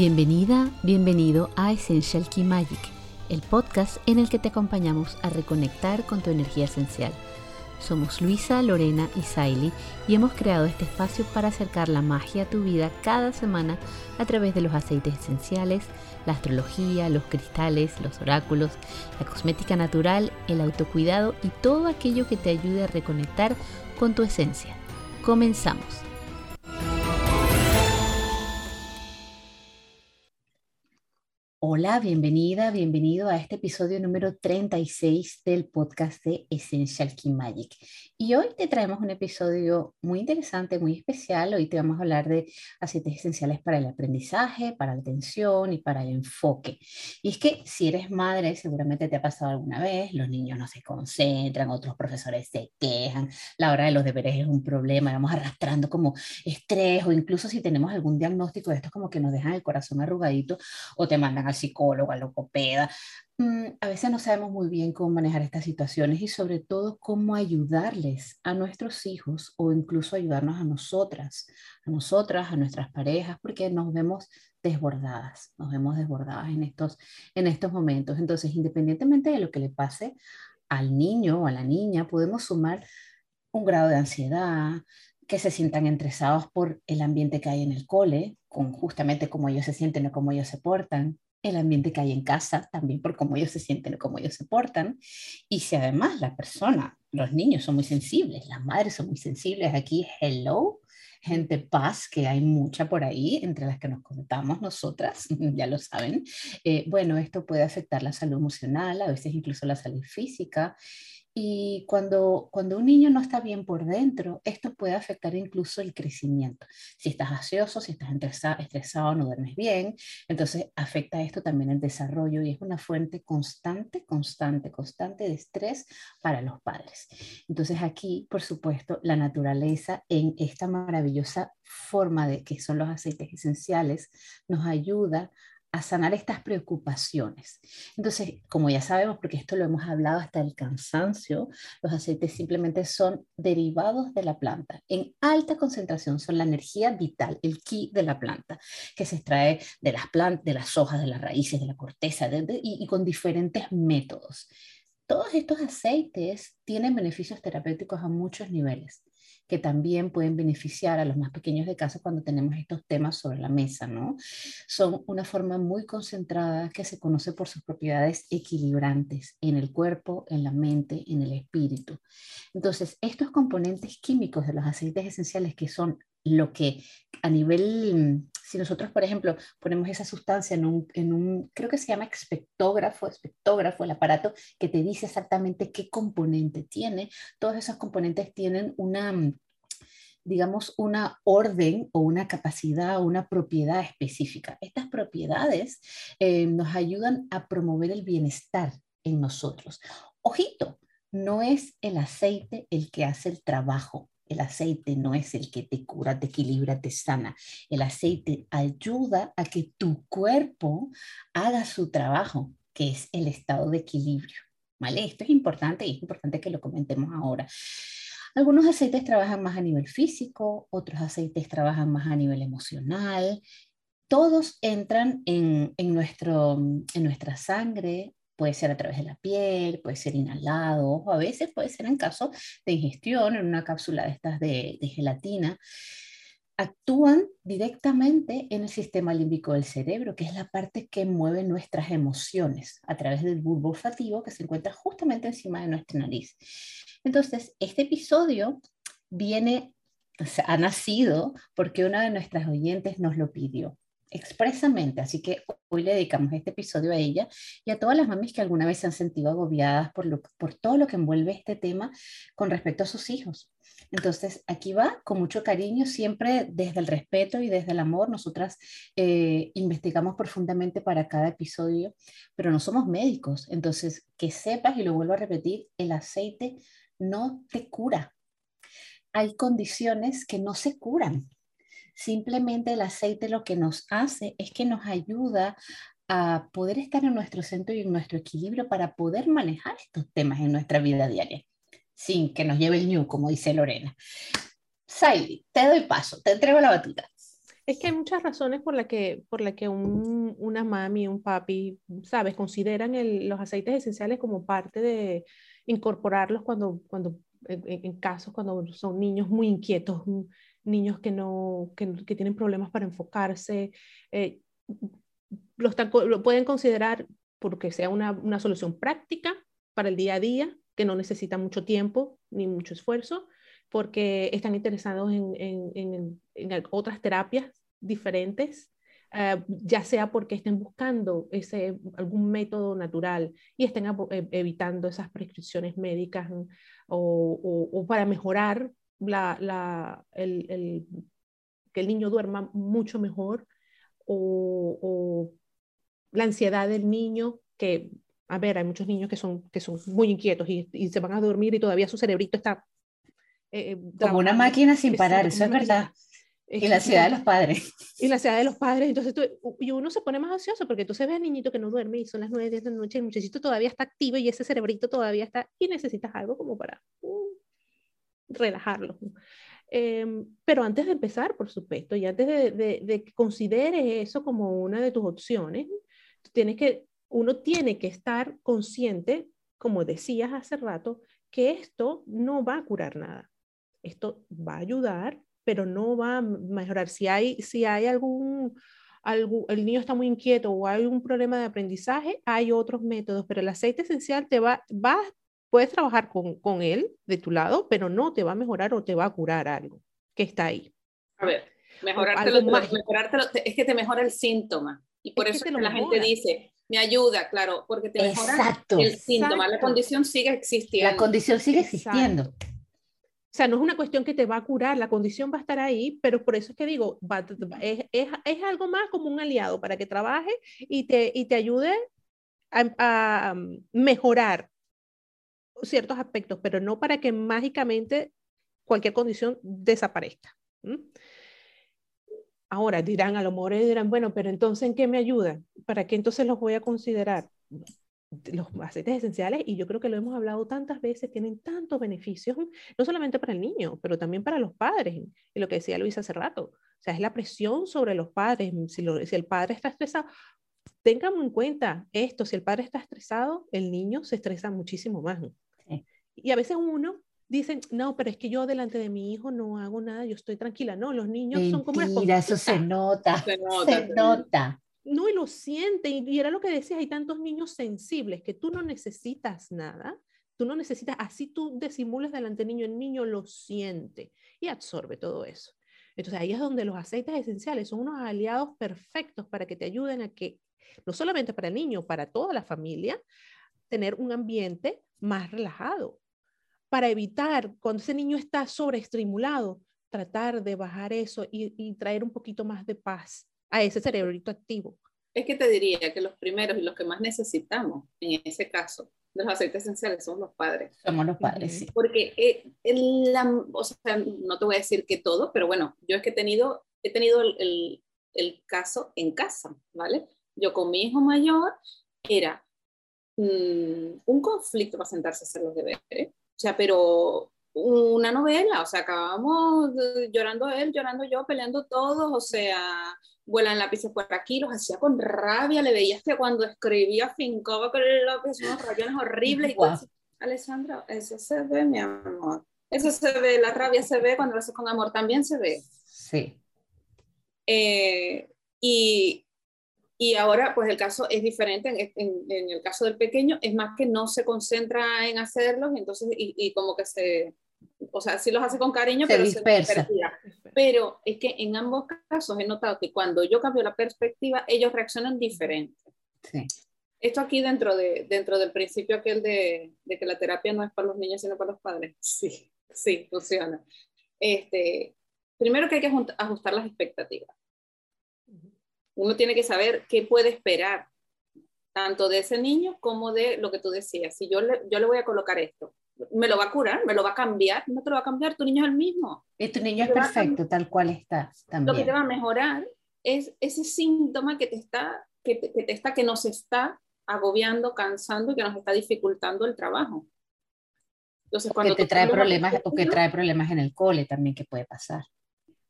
Bienvenida, bienvenido a Essential Key Magic, el podcast en el que te acompañamos a reconectar con tu energía esencial. Somos Luisa, Lorena y Saily y hemos creado este espacio para acercar la magia a tu vida cada semana a través de los aceites esenciales, la astrología, los cristales, los oráculos, la cosmética natural, el autocuidado y todo aquello que te ayude a reconectar con tu esencia. Comenzamos. Hola, bienvenida, bienvenido a este episodio número 36 del podcast de Essential Key Magic. Y hoy te traemos un episodio muy interesante, muy especial. Hoy te vamos a hablar de aceites esenciales para el aprendizaje, para la atención y para el enfoque. Y es que si eres madre, seguramente te ha pasado alguna vez, los niños no se concentran, otros profesores se quejan, la hora de los deberes es un problema, vamos arrastrando como estrés o incluso si tenemos algún diagnóstico de esto como que nos dejan el corazón arrugadito o te mandan al psicólogo, al. Mm, a veces no sabemos muy bien cómo manejar estas situaciones y sobre todo cómo ayudarles a nuestros hijos o incluso ayudarnos a nosotras, a nosotras, a nuestras parejas, porque nos vemos desbordadas, nos vemos desbordadas en estos, en estos momentos. Entonces, independientemente de lo que le pase al niño o a la niña, podemos sumar un grado de ansiedad, que se sientan estresados por el ambiente que hay en el cole, con justamente cómo ellos se sienten o cómo ellos se portan, el ambiente que hay en casa, también por cómo ellos se sienten cómo ellos se portan. Y si además la persona, los niños son muy sensibles, las madres son muy sensibles, aquí hello, gente paz, que hay mucha por ahí, entre las que nos contamos nosotras, ya lo saben. Eh, bueno, esto puede afectar la salud emocional, a veces incluso la salud física. Y cuando, cuando un niño no está bien por dentro, esto puede afectar incluso el crecimiento. Si estás ansioso, si estás estresado, estresado, no duermes bien, entonces afecta esto también el desarrollo y es una fuente constante, constante, constante de estrés para los padres. Entonces aquí, por supuesto, la naturaleza en esta maravillosa forma de que son los aceites esenciales nos ayuda a sanar estas preocupaciones. Entonces, como ya sabemos, porque esto lo hemos hablado hasta el cansancio, los aceites simplemente son derivados de la planta. En alta concentración son la energía vital, el ki de la planta, que se extrae de las plantas, de las hojas, de las raíces, de la corteza y con diferentes métodos. Todos estos aceites tienen beneficios terapéuticos a muchos niveles que también pueden beneficiar a los más pequeños de casa cuando tenemos estos temas sobre la mesa, ¿no? Son una forma muy concentrada que se conoce por sus propiedades equilibrantes en el cuerpo, en la mente, en el espíritu. Entonces, estos componentes químicos de los aceites esenciales que son lo que a nivel, si nosotros, por ejemplo, ponemos esa sustancia en un, creo que se llama espectógrafo, espectógrafo, el aparato que te dice exactamente qué componente tiene, todos esos componentes tienen una, digamos, una orden o una capacidad o una propiedad específica. Estas propiedades eh, nos ayudan a promover el bienestar en nosotros. Ojito, no es el aceite el que hace el trabajo el aceite no es el que te cura, te equilibra, te sana. El aceite ayuda a que tu cuerpo haga su trabajo, que es el estado de equilibrio. ¿Vale? Esto es importante y es importante que lo comentemos ahora. Algunos aceites trabajan más a nivel físico, otros aceites trabajan más a nivel emocional. Todos entran en, en, nuestro, en nuestra sangre, Puede ser a través de la piel, puede ser inhalado, o a veces puede ser en caso de ingestión en una cápsula de estas de, gelatina. Actúan directamente en el sistema límbico del cerebro, que es la parte que mueve nuestras emociones a través del bulbo olfativo que se encuentra justamente encima de nuestra nariz. Entonces, este episodio viene, ha nacido porque una de nuestras oyentes nos lo pidió expresamente. Así que hoy le dedicamos este episodio a ella y a todas las mamis que alguna vez se han sentido agobiadas por, por todo lo que envuelve este tema con respecto a sus hijos. Entonces, aquí va con mucho cariño, siempre desde el respeto y desde el amor. Nosotras eh, investigamos profundamente para cada episodio, pero no somos médicos. Entonces, que sepas, y lo vuelvo a repetir, el aceite no te cura. Hay condiciones que no se curan. Simplemente el aceite lo que nos hace es que nos ayuda a poder estar en nuestro centro y en nuestro equilibrio para poder manejar estos temas en nuestra vida diaria, sin que nos lleve el ñu, como dice Lorena. Saidi, te doy paso, te entrego la batuta. Es que hay muchas razones por las que, por la que un, una mami, un papi, sabes, consideran los aceites esenciales como parte de incorporarlos cuando, cuando en, casos cuando son niños muy inquietos, niños que no, que, tienen problemas para enfocarse, eh, lo, lo, pueden considerar porque sea una, una solución práctica para el día a día, que no necesita mucho tiempo ni mucho esfuerzo, porque están interesados en, en, en, otras terapias diferentes, eh, ya sea porque estén buscando ese, algún método natural y estén e, evitando esas prescripciones médicas o, o, para mejorar la, la, el, el, que el niño duerma mucho mejor o, o, la ansiedad del niño, que, a ver, hay muchos niños que son, que son muy inquietos y, y se van a dormir y todavía su cerebrito está eh, eh, como una máquina sin parar, eso es verdad. Y la ansiedad de los padres. Y la ansiedad de los padres. Entonces, y uno se pone más ansioso porque entonces ves al niñito que no duerme y son las 9, 10 de la noche y el muchachito todavía está activo y ese cerebrito todavía está y necesitas algo como para uh, relajarlo. Em, pero antes de empezar, por supuesto, y antes de, que consideres eso como una de tus opciones, tienes que, uno tiene que estar consciente, como decías hace rato, que esto no va a curar nada esto va a ayudar, pero no va a mejorar. Si hay, si hay algún, algún, el niño está muy inquieto o hay un problema de aprendizaje, hay otros métodos, pero el aceite esencial te va, va puedes trabajar con, con él de tu lado, pero no te va a mejorar o te va a curar algo que está ahí. A ver, mejorártelo, mejorártelo es que te mejora el síntoma. Y por eso que la gente dice, me ayuda, claro, porque te mejora el síntoma. La condición sigue existiendo. La condición sigue existiendo. O sea, no es una cuestión que te va a curar, la condición va a estar ahí, pero por eso es que digo, es, es, es, algo más como un aliado para que trabaje y te, y te ayude a, a, mejorar ciertos aspectos, pero no para que mágicamente cualquier condición desaparezca. Ahora dirán, a lo mejor dirán, bueno, pero entonces ¿en qué me ayuda? ¿Para qué entonces los voy a considerar? los aceites esenciales, y yo creo que lo hemos hablado tantas veces, tienen tantos beneficios, no solamente para el niño, pero también para los padres. Y lo que decía Luis hace rato, o sea, es la presión sobre los padres. Si, el padre está estresado, tengan en cuenta esto, si el padre está estresado, el niño se estresa muchísimo más. Y a veces uno dice, no, pero es que yo delante de mi hijo no hago nada, yo estoy tranquila. No, los niños son como Mira, eso se nota, se nota. Se nota no, y lo siente, y era lo que decías, hay tantos niños sensibles que tú no necesitas nada, tú no necesitas, así tú disimules delante del niño, el niño lo siente y absorbe todo eso. Entonces ahí es donde los aceites esenciales son unos aliados perfectos para que te ayuden a que, no solamente para el niño, para toda la familia, tener un ambiente más relajado, para evitar cuando ese niño está sobreestimulado, tratar de bajar eso y, y traer un poquito más de paz a ese cerebrito activo. Es que te diría que los primeros y los que más necesitamos en ese caso de los aceites esenciales son los padres. Somos los padres, sí. Porque, eh, o sea, no te voy a decir que todo, pero bueno, yo es que he tenido, he tenido el, el, caso en casa, ¿vale? Yo con mi hijo mayor era mm, un conflicto para sentarse a hacer los deberes, o sea, pero una novela, o sea, acabamos llorando él, llorando yo, peleando todos, o sea, vuelan lápices por aquí, los hacía con rabia, le veías que cuando escribía fincaba con el lápiz unos rayones horribles. Y Alessandra, eso se ve, mi amor. Eso se ve, la rabia se ve cuando lo haces con amor, también se ve. Sí. Eh, y, y, ahora, pues el caso es diferente. En, en, el caso del pequeño, es más que no se concentra en hacerlos, entonces, y, y como que se, o sea, sí los hace con cariño, pero dispersa. pero es que en ambos casos he notado que cuando yo cambio la perspectiva, ellos reaccionan diferente. Sí. Esto aquí dentro, de, dentro del principio aquel de, de, que la terapia no es para los niños, sino para los padres. Sí, sí, funciona. Este, primero que hay que ajustar las expectativas. Uno tiene que saber qué puede esperar, tanto de ese niño como de lo que tú decías. Si yo le, yo le voy a colocar esto, me lo va a curar, me lo va a cambiar, no te lo va a cambiar, tu niño es el mismo. Y tu niño es perfecto, tal cual está. También. Lo que te va a mejorar es ese síntoma que te está, que te, que te está, que nos está agobiando, cansando y que nos está dificultando el trabajo. Entonces, cuando te trae problemas o que trae problemas en el cole también que puede pasar.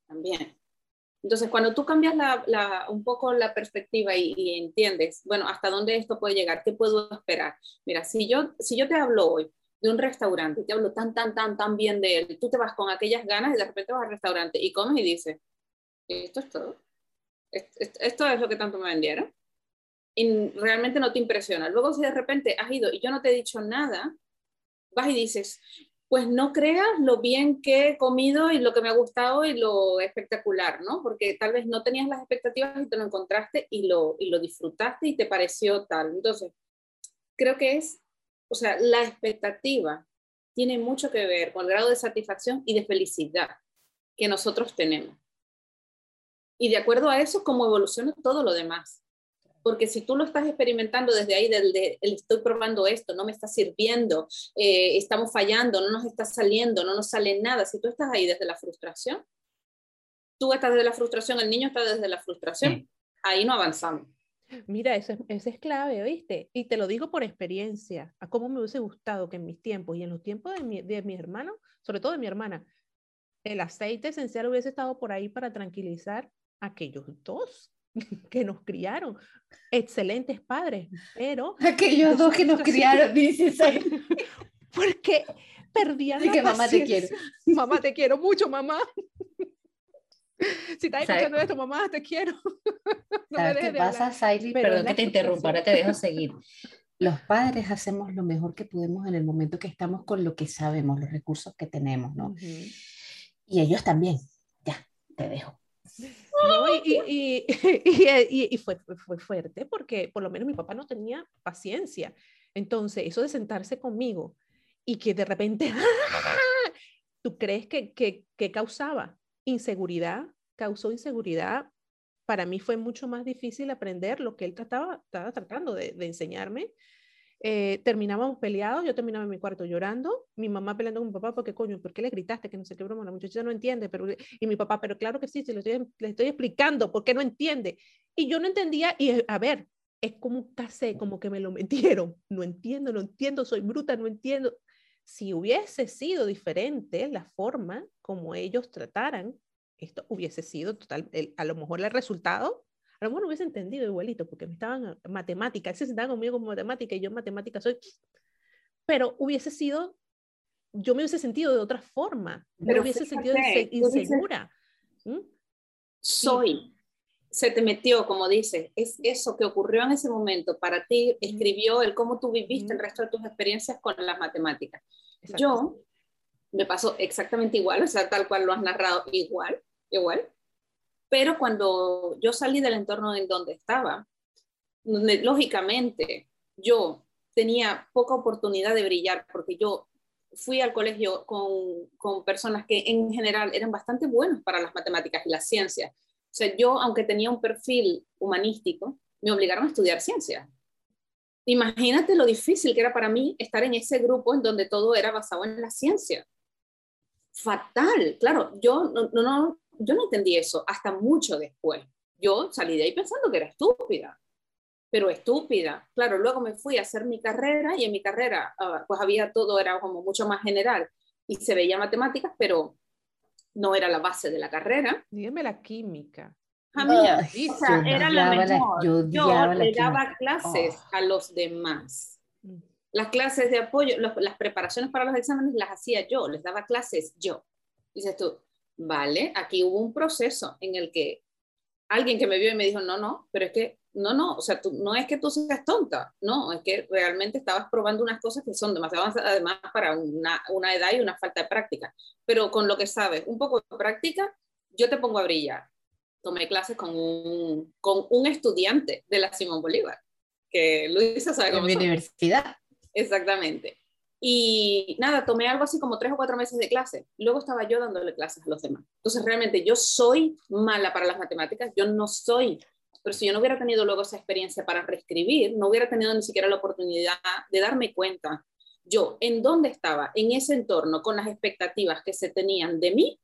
También. Entonces, cuando tú cambias un poco la perspectiva y, entiendes, bueno, hasta dónde esto puede llegar, qué puedo esperar. Mira, si yo, si yo te hablo hoy de un restaurante, te hablo tan, tan, tan, tan bien de él, tú te vas con aquellas ganas y de repente vas al restaurante y comes y dices, esto es todo. Esto es lo que tanto me vendieron. Y realmente no te impresiona. Luego, si de repente has ido y yo no te he dicho nada, vas y dices, pues no creas lo bien que he comido y lo que me ha gustado y lo espectacular, ¿no? Porque tal vez no tenías las expectativas y te lo encontraste y lo, y lo disfrutaste y te pareció tal. Entonces, creo que es, o sea, la expectativa tiene mucho que ver con el grado de satisfacción y de felicidad que nosotros tenemos. Y de acuerdo a eso, cómo evoluciona todo lo demás. Porque si tú lo estás experimentando desde ahí, desde el estoy probando esto, no me está sirviendo, eh, estamos fallando, no nos está saliendo, no nos sale nada, si tú estás ahí desde la frustración, tú estás desde la frustración, el niño está desde la frustración, ahí no avanzamos. Mira, eso es, es clave, ¿oíste? Y te lo digo por experiencia, a cómo me hubiese gustado que en mis tiempos y en los tiempos de mi, de mi hermano, sobre todo de mi hermana, el aceite esencial hubiese estado por ahí para tranquilizar a aquellos dos que nos criaron, excelentes padres, pero... Aquellos dos que nos criaron, dices. Porque perdían la que mamá te quiero. Mamá te quiero mucho, mamá. Si estás escuchando esto, mamá, te quiero. No ¿Sabes qué pasa, Saily? Perdón que te interrumpa, ahora te dejo seguir. Los padres hacemos lo mejor que podemos en el momento que estamos con lo que sabemos, los recursos que tenemos, ¿no? Y ellos también. Ya, te dejo. Y, y, y, fue, fue fuerte porque por lo menos mi papá no tenía paciencia. Entonces, eso de sentarse conmigo y que de repente, ¿tú crees que, que, que causaba inseguridad? Causó inseguridad. Para mí fue mucho más difícil aprender lo que él trataba, estaba tratando de enseñarme eh, terminábamos peleados, yo terminaba en mi cuarto llorando, mi mamá peleando con mi papá, porque coño, ¿por qué le gritaste? Que no sé qué broma, la muchacha no entiende, pero, y mi papá, pero claro que sí, se lo estoy, le estoy explicando, ¿por qué no entiende? Y yo no entendía, y a ver, es como un casé, como que me lo metieron, no entiendo, no entiendo, soy bruta, no entiendo. Si hubiese sido diferente la forma como ellos trataran, esto hubiese sido total, a lo mejor el resultado a lo mejor no hubiese entendido igualito, porque me estaban matemática, se sentaba conmigo como matemática y yo en matemática soy, pero hubiese sido, yo me hubiese sentido de otra forma, me hubiese sentido insegura. ¿Mm? Soy, se te metió, como dices, es eso que ocurrió en ese momento para ti, escribió el cómo tú viviste el resto de tus experiencias con las matemáticas. Yo me pasó exactamente igual, o sea, tal cual lo has narrado, igual, igual. Pero cuando yo salí del entorno en donde estaba, lógicamente yo tenía poca oportunidad de brillar porque yo fui al colegio con, con, personas que en general eran bastante buenos para las matemáticas y las ciencias. O sea, yo, aunque tenía un perfil humanístico, me obligaron a estudiar ciencias. Imagínate lo difícil que era para mí estar en ese grupo en donde todo era basado en la ciencia. Fatal, claro, yo no, no, yo no entendí eso hasta mucho después. Yo salí de ahí pensando que era estúpida, pero estúpida. Claro, luego me fui a hacer mi carrera y en mi carrera ah, pues había todo, era como mucho más general y se veía matemáticas, pero no era la base de la carrera. Dígame la química. A mí, o sea, era la mejor. yo, le daba clases oh. a los demás. Mm. Las clases de apoyo, las preparaciones para los exámenes las hacía yo, les daba clases yo. Dices tú, vale, aquí hubo un proceso en el que alguien que me vio y me dijo, no, no, pero es que, no, no, o sea, tú, no es que tú seas tonta, no, es que realmente estabas probando unas cosas que son demasiado además para una, una edad y una falta de práctica, pero con lo que sabes, un poco de práctica, yo te pongo a brillar. Tomé clases con un, con un estudiante de la Simón Bolívar, que Luisa sabe cómo. En mi universidad. Exactamente. Y nada, tomé algo así como tres o cuatro meses de clase. Luego estaba yo dándole clases a los demás. Entonces, realmente yo soy mala para las matemáticas, yo no soy. Pero si yo no hubiera tenido luego esa experiencia para reescribir, no hubiera tenido ni siquiera la oportunidad de darme cuenta yo en dónde estaba, en ese entorno, con las expectativas que se tenían de mí,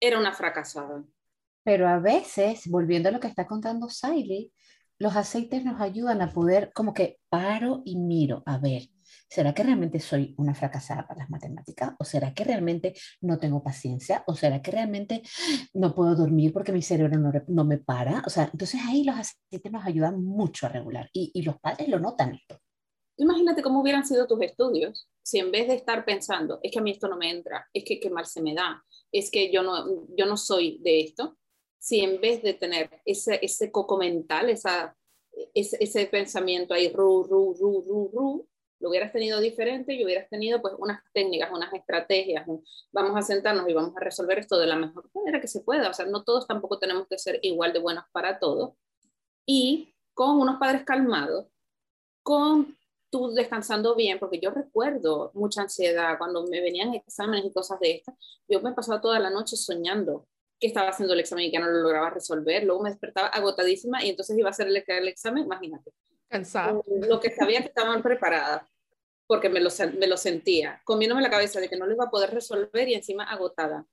era una fracasada. Pero a veces, volviendo a lo que está contando Siley, los aceites nos ayudan a poder como que paro y miro, a ver, ¿será que realmente soy una fracasada para las matemáticas? ¿O será que realmente no tengo paciencia? ¿O será que realmente no puedo dormir porque mi cerebro no, no me para? O sea, entonces ahí los aceites nos ayudan mucho a regular y, y los padres lo notan esto. Imagínate cómo hubieran sido tus estudios si en vez de estar pensando, es que a mí esto no me entra, es que qué mal se me da, es que yo no, yo no soy de esto, si en vez de tener ese, ese coco mental, esa, ese, ese pensamiento ahí, ru, ru, ru, ru, ru, lo hubieras tenido diferente y hubieras tenido pues unas técnicas, unas estrategias, vamos a sentarnos y vamos a resolver esto de la mejor manera que se pueda, o sea, no todos tampoco tenemos que ser igual de buenos para todo, y con unos padres calmados, con tú descansando bien, porque yo recuerdo mucha ansiedad cuando me venían exámenes y cosas de estas, yo me pasaba toda la noche soñando que estaba haciendo el examen y que no lo lograba resolver, luego me despertaba agotadísima y entonces iba a hacer el, el examen, imagínate. Cansada. Lo que sabía que estaban preparadas, porque me lo, sentía, comiéndome la cabeza de que no lo iba a poder resolver y encima agotada.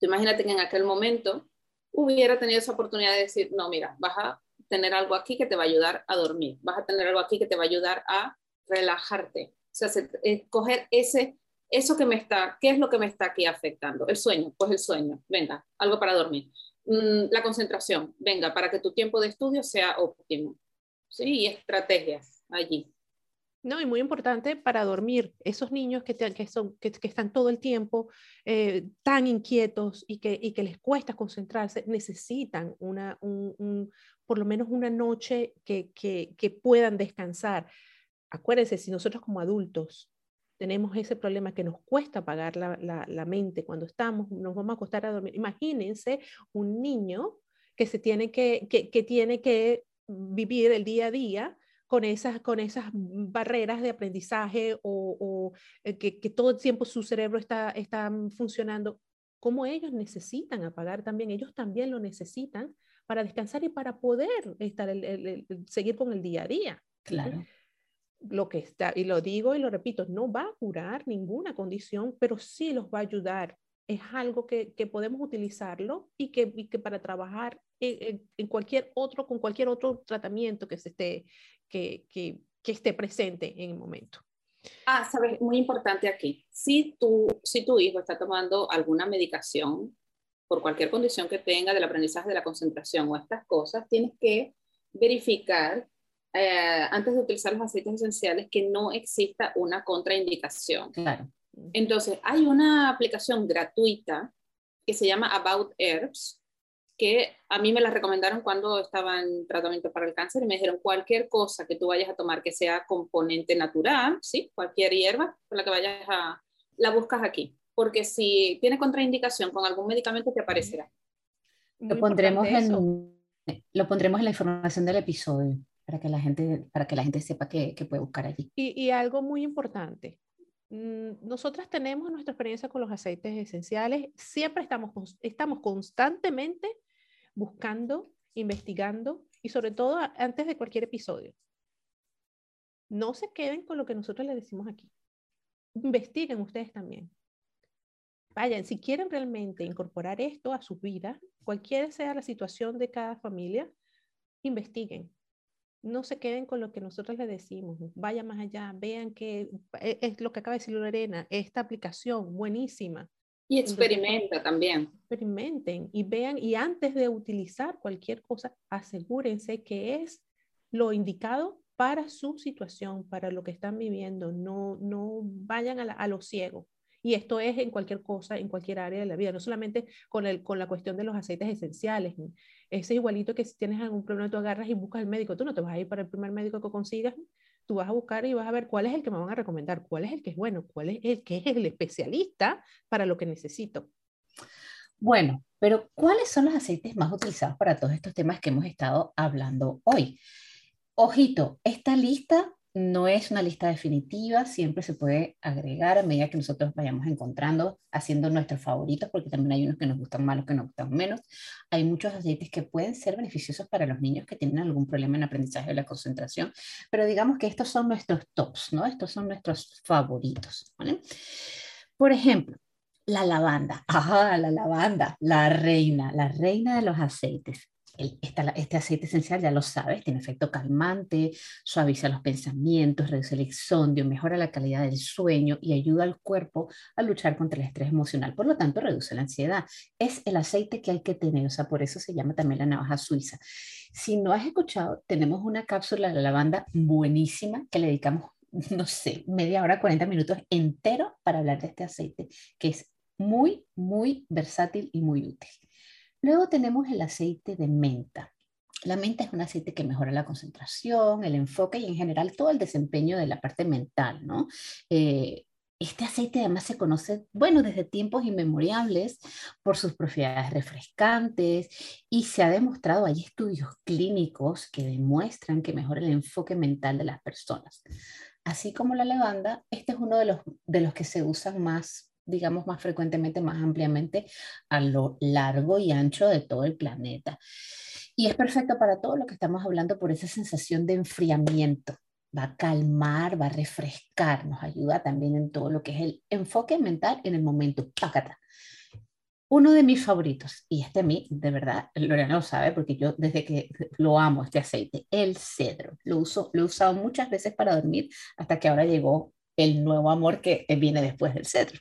Imagínate que en aquel momento hubiera tenido esa oportunidad de decir, no, mira, vas a tener algo aquí que te va a ayudar a dormir, vas a tener algo aquí que te va a ayudar a relajarte. O sea, escoger ese, eso que me está, ¿qué es lo que me está aquí afectando? El sueño, pues el sueño, venga, algo para dormir. Mm, la concentración, venga, para que tu tiempo de estudio sea óptimo. Sí, y estrategias allí. No, y muy importante para dormir, esos niños que, que, son, que, están todo el tiempo eh, tan inquietos y que, y que les cuesta concentrarse, necesitan una, un, por lo menos una noche que, que puedan descansar acuérdense, si nosotros como adultos tenemos ese problema que nos cuesta apagar la, mente cuando estamos, nos vamos a acostar a dormir. Imagínense un niño que, se tiene que, que, tiene que vivir el día a día con esas, con esas barreras de aprendizaje o, eh, que, que, todo el tiempo su cerebro está, está funcionando, como ellos necesitan apagar también, ellos también lo necesitan para descansar y para poder estar seguir con el día a día. Claro lo que está, y lo digo y lo repito, no va a curar ninguna condición, pero sí los va a ayudar. Es algo que, que podemos utilizarlo y que, y que para trabajar en, en, cualquier otro, con cualquier otro tratamiento que, se esté, que, que, que esté presente en el momento. Ah, sabes, muy importante aquí. Si tu, si tu hijo está tomando alguna medicación por cualquier condición que tenga del aprendizaje de la concentración o estas cosas, tienes que verificar eh, antes de utilizar los aceites esenciales, que no exista una contraindicación. Claro. Entonces, hay una aplicación gratuita que se llama About Herbs, que a mí me la recomendaron cuando estaba en tratamiento para el cáncer y me dijeron cualquier cosa que tú vayas a tomar que sea componente natural, ¿sí? cualquier hierba con la que vayas a, la buscas aquí, porque si tiene contraindicación con algún medicamento te aparecerá. Lo pondremos, en, lo pondremos en la información del episodio para que la gente, para que la gente sepa que, que puede buscar allí. Y, y, algo muy importante, nosotras tenemos nuestra experiencia con los aceites esenciales, siempre estamos, estamos constantemente buscando, investigando y sobre todo antes de cualquier episodio. No se queden con lo que nosotros les decimos aquí. Investiguen ustedes también. Vayan, si quieren realmente incorporar esto a su vida, cualquiera sea la situación de cada familia, investiguen, no se queden con lo que nosotros les decimos, vayan más allá, vean que e, es lo que acaba de decir Lorena, esta aplicación buenísima. Y experimenta también. Experimenten y vean, y antes de utilizar cualquier cosa, asegúrense que es lo indicado para su situación, para lo que están viviendo. No, no vayan a, a lo ciego. Y esto es en cualquier cosa, en cualquier área de la vida, no solamente con, el, con la cuestión de los aceites esenciales. Ese es igualito que si tienes algún problema, tú agarras y buscas al médico. Tú no te vas a ir para el primer médico que consigas, tú vas a buscar y vas a ver cuál es el que me van a recomendar, cuál es el que es bueno, cuál es el que es el especialista para lo que necesito. Bueno, pero ¿cuáles son los aceites más utilizados para todos estos temas que hemos estado hablando hoy? Ojito, esta lista no es una lista definitiva, siempre se puede agregar a medida que nosotros vayamos encontrando, haciendo nuestros favoritos, porque también hay unos que nos gustan más, los que nos gustan menos. Hay muchos aceites que pueden ser beneficiosos para los niños que tienen algún problema en aprendizaje de la concentración, pero digamos que estos son nuestros tops, ¿no? Estos son nuestros favoritos. Por ejemplo, la lavanda. Ajá, la lavanda, la reina, la reina de los aceites. Este aceite esencial, ya lo sabes, tiene efecto calmante, suaviza los pensamientos, reduce el insomnio, mejora la calidad del sueño y ayuda al cuerpo a luchar contra el estrés emocional. Por lo tanto, reduce la ansiedad. Es el aceite que hay que tener, o sea, por eso se llama también la navaja suiza. Si no has escuchado, tenemos una cápsula de lavanda buenísima que le dedicamos, no sé, media hora, 40 minutos entero para hablar de este aceite, que es muy, muy versátil y muy útil. Luego tenemos el aceite de menta. La menta es un aceite que mejora la concentración, el enfoque y en general todo el desempeño de la parte mental, ¿no? Eh, este aceite además se conoce, bueno, desde tiempos inmemoriales por sus propiedades refrescantes y se ha demostrado, hay estudios clínicos que demuestran que mejora el enfoque mental de las personas. Así como la lavanda, este es uno de los, de los que se usan más digamos, más frecuentemente, más ampliamente a lo largo y ancho de todo el planeta. Y es perfecto para todo lo que estamos hablando por esa sensación de enfriamiento. Va a calmar, va a refrescar, nos ayuda también en todo lo que es el enfoque mental en el momento. Pácata. Uno de mis favoritos, y este a mí, de verdad, Lorena lo sabe, porque yo desde que lo amo, este aceite, el cedro. Lo, uso, lo he usado muchas veces para dormir hasta que ahora llegó el nuevo amor que viene después del cedro.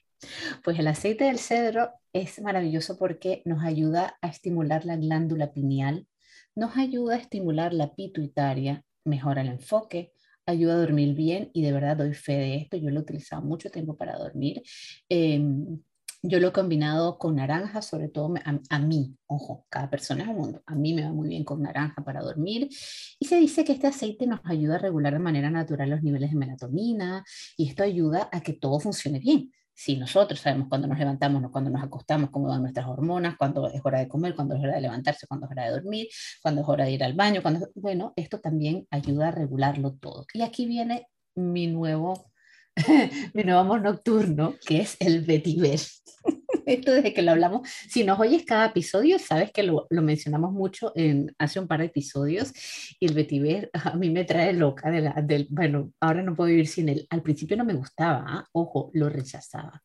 Pues el aceite del cedro es maravilloso porque nos ayuda a estimular la glándula pineal, nos ayuda a estimular la pituitaria, mejora el enfoque, ayuda a dormir bien y de verdad doy fe de esto. Yo lo he utilizado mucho tiempo para dormir. Em, yo lo he combinado con naranja, sobre todo a, mí, ojo, cada persona es un mundo. A mí me va muy bien con naranja para dormir. Y se dice que este aceite nos ayuda a regular de manera natural los niveles de melatonina y esto ayuda a que todo funcione bien si nosotros sabemos cuándo nos levantamos, cuándo nos acostamos, cómo van nuestras hormonas, cuándo es hora de comer, cuándo es hora de levantarse, cuándo es hora de dormir, cuándo es hora de ir al baño, cuando, bueno, esto también ayuda a regularlo todo. Y aquí viene mi nuevo, mi nuevo amor nocturno, que es el vetiver. Esto desde que lo hablamos, si nos oyes cada episodio, sabes que lo, lo mencionamos mucho en, hace un par de episodios y el vetiver a mí me trae loca, de la, del, bueno, ahora no puedo vivir sin él. Al principio no me gustaba, ¿ah? ojo, lo rechazaba.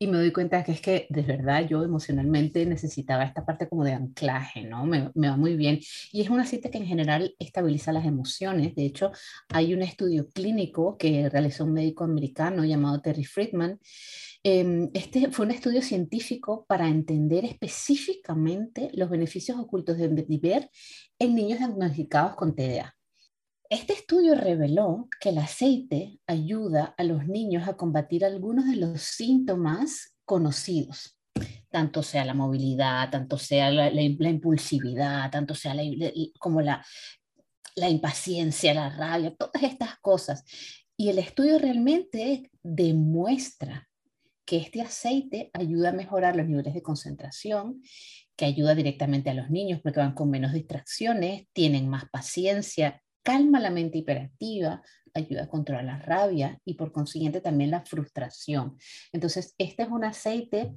Y me doy cuenta que es que de verdad yo emocionalmente necesitaba esta parte como de anclaje, ¿no? Me, me va muy bien. Y es un aceite que en general estabiliza las emociones. De hecho, hay un estudio clínico que realizó un médico americano llamado Terry Friedman este fue un estudio científico para entender específicamente los beneficios ocultos de vetiver en niños diagnosticados con TDA. Este estudio reveló que el aceite ayuda a los niños a combatir algunos de los síntomas conocidos, tanto sea la movilidad, tanto sea la, impulsividad, tanto sea como la impaciencia, la rabia, todas estas cosas. Y el estudio realmente demuestra que este aceite ayuda a mejorar los niveles de concentración, que ayuda directamente a los niños porque van con menos distracciones, tienen más paciencia, calma la mente hiperactiva, ayuda a controlar la rabia y por consiguiente también la frustración. Entonces, este es un aceite,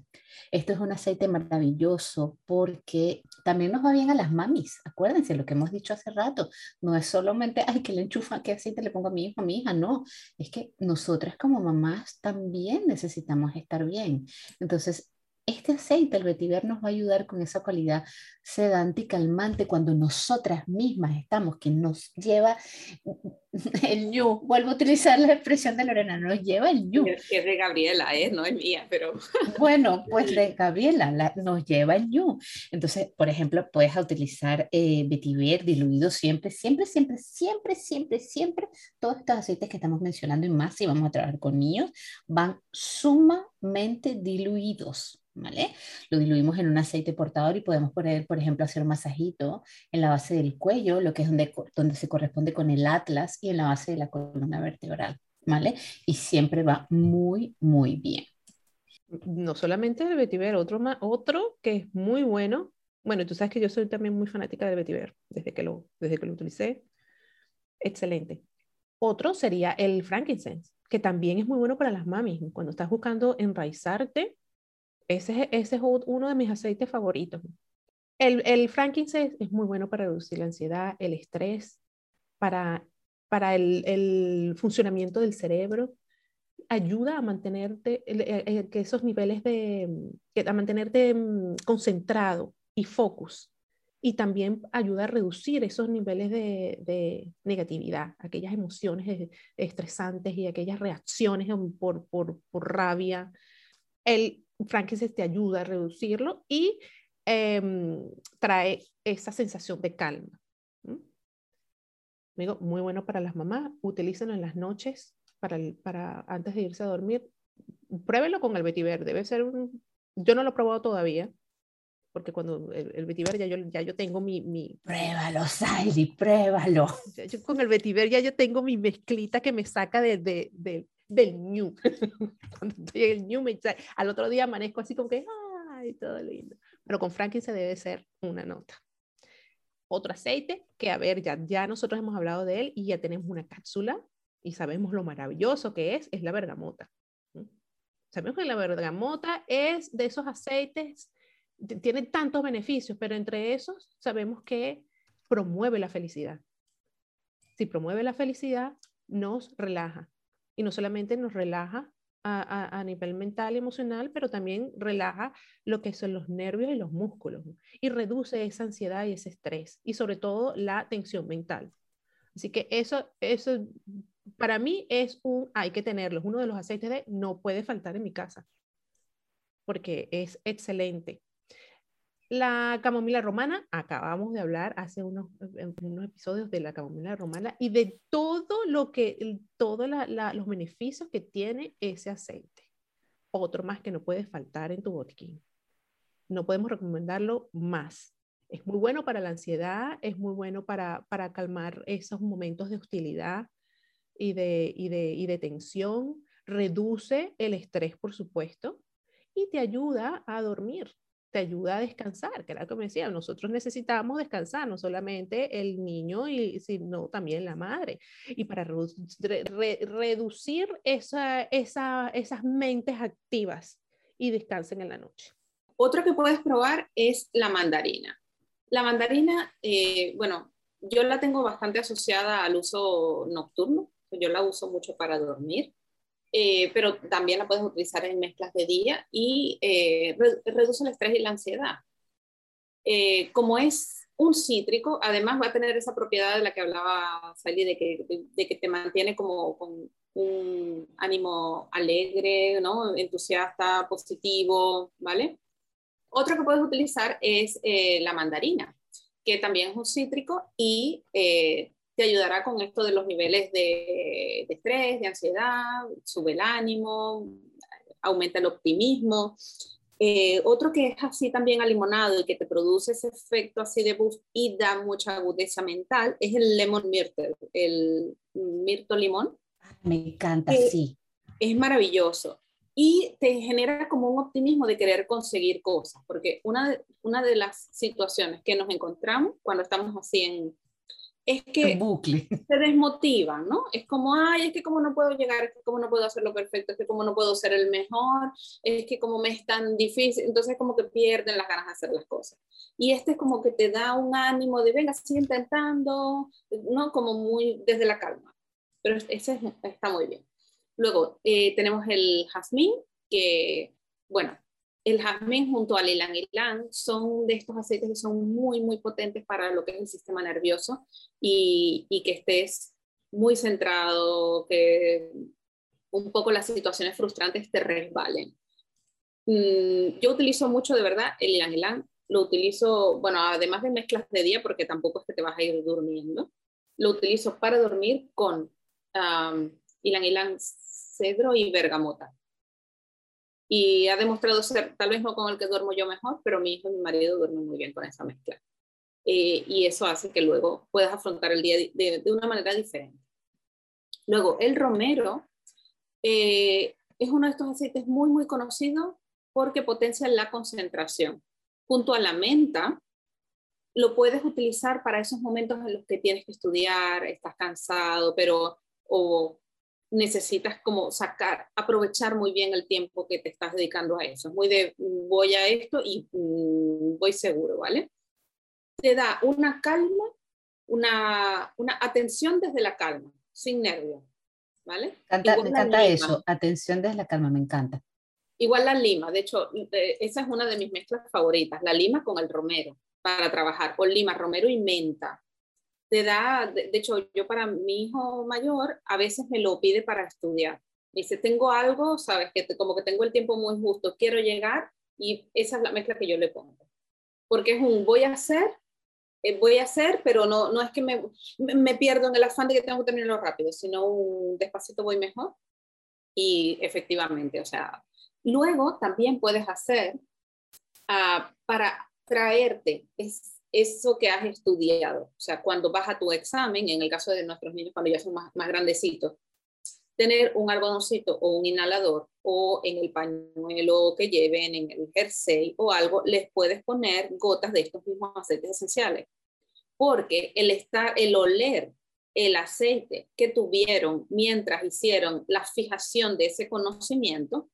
este es un aceite maravilloso porque también nos va bien a las mamis. Acuérdense lo que hemos dicho hace rato. No es solamente, ay, que le enchufa, qué aceite le pongo a mi hijo, a mi hija. No, es que nosotras como mamás también necesitamos estar bien. Entonces, este aceite, el vetiver, nos va a ayudar con esa cualidad sedante y calmante cuando nosotras mismas estamos, que nos lleva el ñu. Vuelvo a utilizar la expresión de Lorena, nos lleva el ñu. Es de Gabriela, ¿eh? no es mía, pero... Bueno, pues de Gabriela, nos lleva el ñu. Entonces, por ejemplo, puedes utilizar eh, vetiver diluido siempre, siempre, siempre, siempre, siempre, siempre. Todos estos aceites que estamos mencionando y más, si vamos a trabajar con niños, van sumamente diluidos. ¿vale? Lo diluimos en un aceite portador y podemos poner, por ejemplo, hacer un masajito en la base del cuello, lo que es donde, donde se corresponde con el atlas y en la base de la columna vertebral, ¿vale? Y siempre va muy, muy bien. No solamente el vetiver, otro, otro que es muy bueno. Bueno, tú sabes que yo soy también muy fanática del vetiver, desde que lo, desde que lo utilicé. Excelente. Otro sería el frankincense, que también es muy bueno para las mamis. Cuando estás buscando enraizarte, ese, ese es uno de mis aceites favoritos. El, el frankincense es muy bueno para reducir la ansiedad, el estrés, para, para el, funcionamiento del cerebro. Ayuda a mantenerte, que esos niveles de, a mantenerte mm, concentrado y focus. y también ayuda a reducir esos niveles de, negatividad, aquellas emociones estresantes y aquellas reacciones por, por, por rabia. El frankincense te ayuda a reducirlo y em, trae esa sensación de calma. Amigo, muy bueno para las mamás, utilícenlo en las noches para, para antes de irse a dormir. Pruébelo con el vetiver, debe ser un... Yo no lo he probado todavía, porque cuando el, el vetiver ya yo, ya yo tengo mi... mi pruébalo, Sally, pruébalo. Yo, con el vetiver ya yo tengo mi mezclita que me saca de, de, de del new. cuando estoy en el new, me, al otro día amanezco así como que, ay, todo lindo. Pero con Franklin se debe ser una nota. Otro aceite que, a ver, ya, ya nosotros hemos hablado de él y ya tenemos una cápsula y sabemos lo maravilloso que es, es la bergamota. Sabemos que la bergamota es de esos aceites tiene tantos beneficios, pero entre esos sabemos que promueve la felicidad. Si promueve la felicidad, nos relaja. Y no solamente nos relaja a, nivel mental y emocional, pero también relaja lo que son los nervios y los músculos. Y reduce esa ansiedad y ese estrés. Y sobre todo la tensión mental. Así que eso, eso para mí es un, hay que tenerlo, es uno de los aceites de no puede faltar en mi casa, porque es excelente. La camomila romana, acabamos de hablar hace unos, unos episodios de la camomila romana y de todo lo que, todos los beneficios que tiene ese aceite. Otro más que no puede faltar en tu botiquín. No podemos recomendarlo más. Es muy bueno para la ansiedad, es muy bueno para, para calmar esos momentos de hostilidad y de, y de, y de tensión. Reduce el estrés, por supuesto, y te ayuda a dormir te ayuda a descansar, que era como decía, nosotros necesitamos descansar, no solamente el niño, y, sino también la madre. Y para reducir esa, esas mentes activas y descansen en la noche. Otro que puedes probar es la mandarina. La mandarina, eh, bueno, yo la tengo bastante asociada al uso nocturno, yo la uso mucho para dormir. Eh, pero también la puedes utilizar en mezclas de día y eh, reduce el estrés y la ansiedad. Eh, como es un cítrico, además va a tener esa propiedad de la que hablaba Sally, de que, de, que te mantiene como con un ánimo alegre, ¿no? entusiasta, positivo, ¿vale? Otro que puedes utilizar es la mandarina, que también es un cítrico y te ayudará con esto de los niveles de, estrés, de ansiedad, sube el ánimo, aumenta el optimismo. Eh, otro que es así también alimonado y que te produce ese efecto así de boost y da mucha agudeza mental es el lemon myrtle, el mirto limón. Me encanta, sí. Es maravilloso y te genera como un optimismo de querer conseguir cosas, porque una de, una de las situaciones que nos encontramos cuando estamos así en, es que se desmotivan, ¿no? Es como, ay, es que como no puedo llegar, es que como no puedo hacerlo perfecto, es que como no puedo ser el mejor, es que como me es tan difícil, entonces como que pierden las ganas de hacer las cosas. Y este es como que te da un ánimo de, venga, sigue intentando, ¿no? Como muy desde la calma. Pero ese está muy bien. Luego eh, tenemos el jazmín, que, bueno, el jazmín junto al ylang ylang son de estos aceites que son muy, muy potentes para lo que es el sistema nervioso y, que estés muy centrado, que un poco las situaciones frustrantes te resbalen. Mm, yo utilizo mucho de verdad el ylang ylang, lo utilizo, bueno, además de mezclas de día, porque tampoco es que te vas a ir durmiendo, lo utilizo para dormir con um, ylang ylang cedro y bergamota y ha demostrado ser, tal vez no con el que duermo yo mejor, pero mi hijo y mi marido duermen muy bien con esa mezcla. Eh, y eso hace que luego puedas afrontar el día de, de, una manera diferente. Luego, el romero eh, es uno de estos aceites muy, muy conocido porque potencia la concentración. Junto a la menta, lo puedes utilizar para esos momentos en los que tienes que estudiar, estás cansado, pero o necesitas como sacar, aprovechar muy bien el tiempo que te estás dedicando a eso. Es muy de voy a esto y mm, voy seguro, ¿vale? Te da una calma, una, una atención desde la calma, sin nervio, ¿vale? me encanta eso, atención desde la calma, me encanta. Igual la lima, de hecho, esa es una de mis mezclas favoritas, la lima con el romero. para trabajar, o lima, romero y menta. Te da, de, hecho, yo para mi hijo mayor a veces me lo pide para estudiar. Dice, tengo algo, sabes, que como que tengo el tiempo muy justo, quiero llegar y esa es la mezcla que yo le pongo. Porque es un voy a hacer, eh, voy a hacer, pero no, no es que me, me pierdo en el afán de que tengo que terminarlo rápido, sino un despacito voy mejor. Y efectivamente, o sea, luego también puedes hacer uh, para traerte es, eso que has estudiado. O sea, cuando vas a tu examen, en el caso de nuestros niños cuando ya son más, más grandecitos, tener un algodoncito o un inhalador o en el pañuelo que lleven, en el jersey o algo, les puedes poner gotas de estos mismos aceites esenciales. Porque el, estar, el oler el aceite que tuvieron mientras hicieron la fijación de ese conocimiento,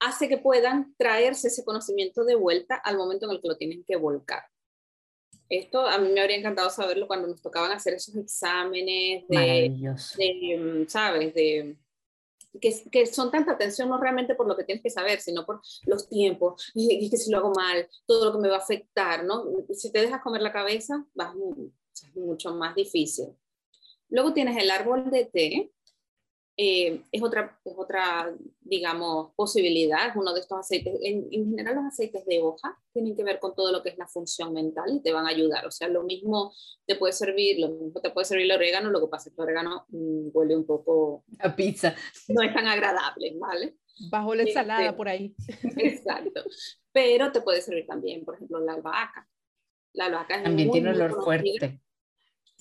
hace que puedan traerse ese conocimiento de vuelta al momento en el que lo tienen que volcar. Esto a mí me habría encantado saberlo cuando nos tocaban hacer esos exámenes de, mm, ¿sabes? De, que, que, son tanta atención no realmente por lo que tienes que saber, sino por los tiempos, y, que si lo hago mal, todo lo que me va a afectar, ¿no? Si te dejas comer la cabeza, va es mucho más difícil. Luego tienes el árbol de té, eh, es, otra, es otra, digamos, posibilidad, es uno de estos aceites. En, general los aceites de hoja tienen que ver con todo lo que es la función mental y te van a ayudar. O sea, lo mismo te puede servir, lo mismo te puede servir el orégano, lo que pasa es que el orégano mm, huele un poco... A pizza. No es tan agradable, ¿vale? Bajo la ensalada este, por ahí. Exacto. Pero te puede servir también, por ejemplo, la albahaca. La albahaca también tiene olor fuerte.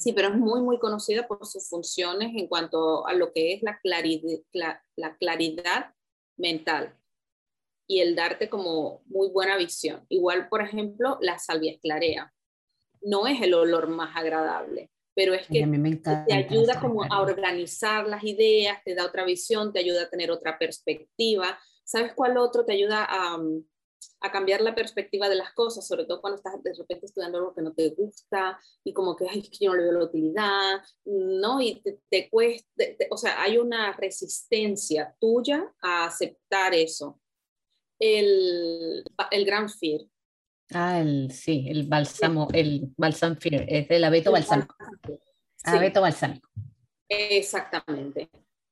Sí, pero es muy, muy conocida por sus funciones en cuanto a lo que es la claridad, la, claridad mental y el darte como muy buena visión. Igual, por ejemplo, la salvia esclarea. No es el olor más agradable, pero es que te ayuda como a organizar las ideas, te da otra visión, te ayuda a tener otra perspectiva. ¿Sabes cuál otro te ayuda a, a cambiar la perspectiva de las cosas, sobre todo cuando estás de repente estudiando algo que no te gusta y como que, ay, yo no le veo la utilidad, ¿no? Y te, cuesta, o sea, hay una resistencia tuya a aceptar eso. El, el Gran Fear. Ah, el, sí, el bálsamo, el balsam fear, es el abeto balsámico. Abeto balsámico. Exactamente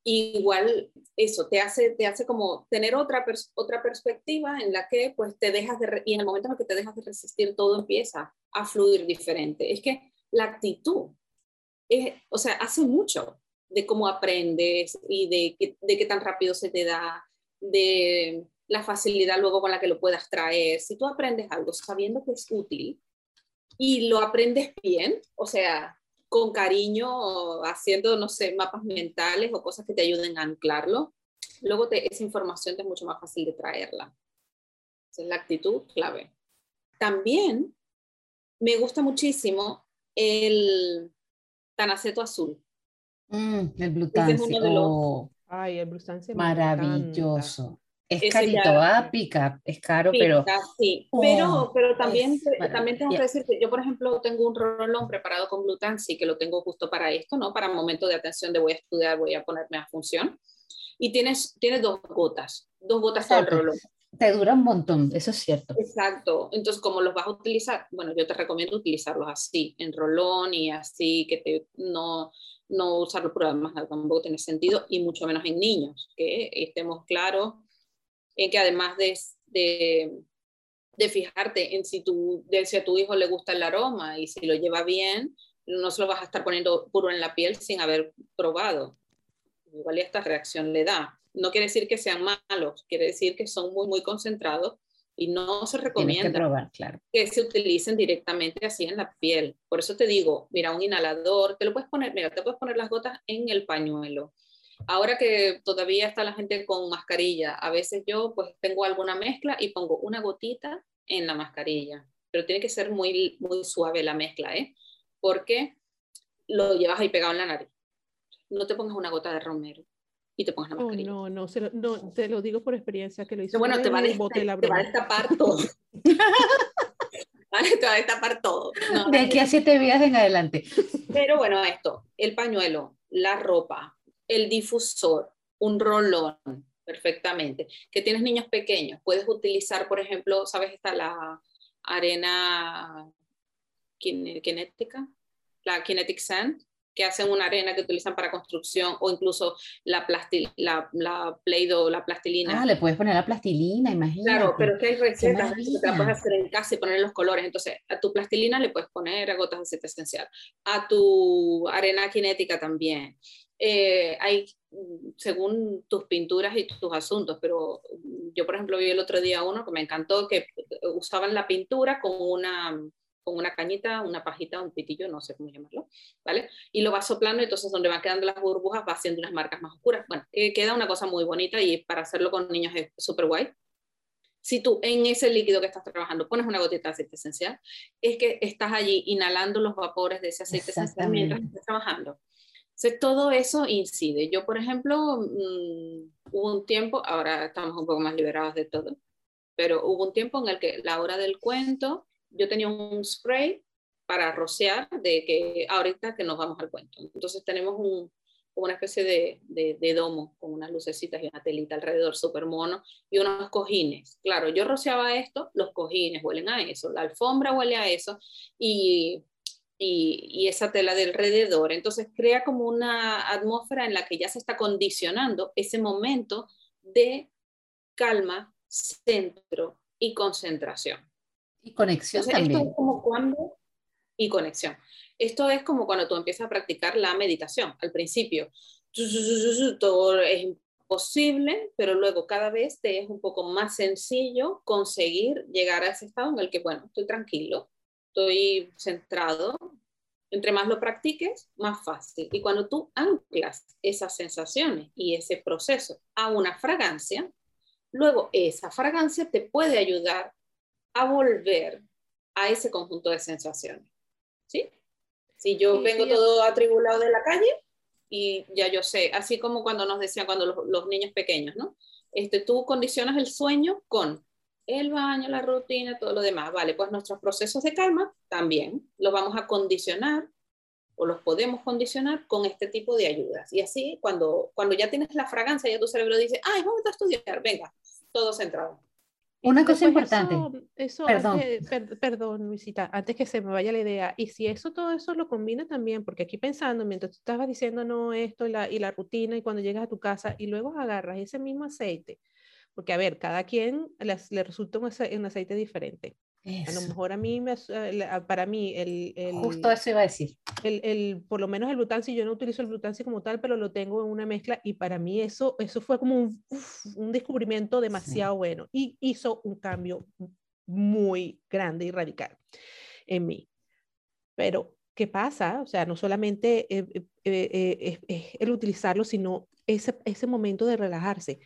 igual eso te hace, te hace como tener otra, otra perspectiva en la que pues te dejas de, y en el momento en el que te dejas de resistir, todo empieza a fluir diferente. Es que la actitud, es, o sea, hace mucho de cómo aprendes y de, de qué tan rápido se te da, de la facilidad luego con la que lo puedas traer. Si tú aprendes algo sabiendo que es útil y lo aprendes bien, o sea, con cariño, haciendo, no sé, mapas mentales o cosas que te ayuden a anclarlo, luego te, esa información te es mucho más fácil de traerla. Esa es la actitud clave. También me gusta muchísimo el tanaceto azul. Mm, el. Oh, Ay, el. Maravilloso. Es carito, ¿ah? Pica, es caro, pero... Sí, pero, pero también, también tengo que decir que yo, por ejemplo, tengo un rolón preparado con gluten, sí que lo tengo justo para esto, ¿no? Para momento de atención de voy a estudiar, voy a ponerme a función. Y tienes, tienes dos gotas, dos gotas todo el rolón. Te dura un montón, eso es cierto. Exacto. Entonces, como los vas a utilizar, bueno, yo te recomiendo utilizarlos así, en rolón y así, que te, no, no usarlos por además tampoco tiene sentido, y mucho menos en niños, que estemos claros en que además de, de, fijarte en si, tu, de si a tu hijo le gusta el aroma y si lo lleva bien, no se lo vas a estar poniendo puro en la piel sin haber probado. Igual y esta reacción le da. No quiere decir que sean malos, quiere decir que son muy, muy concentrados y no se recomienda que, se utilicen directamente así en la piel. Por eso te digo, mira, un inhalador, te lo puedes poner, mira, te puedes poner las gotas en el pañuelo. Ahora que todavía está la gente con mascarilla, a veces yo pues tengo alguna mezcla y pongo una gotita en la mascarilla, pero tiene que ser muy, muy suave la mezcla, ¿eh? Porque lo llevas ahí pegado en la nariz. No te pongas una gota de romero y te pongas la oh, mascarilla. no, no, no, te lo digo por experiencia que lo hice. Bueno, te va, a destapar todo. te va a destapar todo. de aquí a siete días en adelante. Pero bueno, esto, el pañuelo, la ropa, el difusor, un rolón, perfectamente. Que tienes niños pequeños, puedes utilizar, por ejemplo, ¿sabes? Está la arena cinética, la Kinetic Sand, que hacen una arena que utilizan para construcción o incluso la, la, la Play-Doh, la plastilina. Ah, le puedes poner la plastilina, imagínate. Claro, pero es que hay recetas que te la puedes hacer en casa y poner los colores. Entonces, a tu plastilina le puedes poner gotas de aceite esencial. A tu arena cinética también. Eh, hay, según tus pinturas y tus asuntos, pero yo, por ejemplo, vi el otro día uno que me encantó, que usaban la pintura con una con una cañita, una pajita, un pitillo, no sé cómo llamarlo, ¿vale? Y lo va soplando, entonces donde van quedando las burbujas va haciendo unas marcas más oscuras. Bueno, eh, queda una cosa muy bonita y para hacerlo con niños es súper guay. Si tú en ese líquido que estás trabajando pones una gotita de aceite esencial, es que estás allí inhalando los vapores de ese aceite esencial mientras estás trabajando. Entonces, todo eso incide. Yo, por ejemplo, mm, hubo un tiempo, ahora estamos un poco más liberados de todo, pero hubo un tiempo en el que la hora del cuento yo tenía un spray para rociar de que ahorita que nos vamos al cuento. Entonces tenemos un, una especie de, de, domo con unas lucecitas y una telita alrededor, súper mono, y unos cojines. Claro, yo rociaba esto, los cojines huelen a eso, la alfombra huele a eso, y, y, y, esa tela de alrededor. Entonces crea como una atmósfera en la que ya se está condicionando ese momento de calma, centro y concentración. Y conexión también. Esto es como cuando, y conexión. Esto es como cuando tú empiezas a practicar la meditación. Al principio, todo es imposible, pero luego cada vez te es un poco más sencillo conseguir llegar a ese estado en el que, bueno, estoy tranquilo, estoy centrado. Entre más lo practiques, más fácil. Y cuando tú anclas esas sensaciones y ese proceso a una fragancia, luego esa fragancia te puede ayudar a volver a ese conjunto de sensaciones. ¿Sí? Si yo vengo todo atribulado de la calle y ya yo sé, así como cuando nos decían cuando los, niños pequeños, ¿no? Este, tú condicionas el sueño con el baño, la rutina, todo lo demás. Vale, pues nuestros procesos de calma también los vamos a condicionar o los podemos condicionar con este tipo de ayudas. Y así, cuando, cuando ya tienes la fragancia, ya tu cerebro dice, ay, vamos a estudiar, venga, todo centrado. Una cosa importante. Eso, perdón. perdón, Luisita, antes que se me vaya la idea. Y si eso, todo eso lo combina también, porque aquí pensando, mientras tú estabas diciendo no esto y la, y la rutina, y cuando llegas a tu casa y luego agarras ese mismo aceite, porque a ver, cada quien le resulta un aceite diferente. A lo mejor a mí, me, eh, para mí, el, el, Justo eso iba a decir. El, el, por lo menos el Blutancy, yo no utilizo el Blutancy como tal, pero lo tengo en una mezcla y para mí eso, eso fue como un, un descubrimiento demasiado bueno y hizo un cambio muy grande y radical en mí. Pero, ¿qué pasa? O sea, no solamente eh, eh, es el utilizarlo, sino ese, ese momento de relajarse.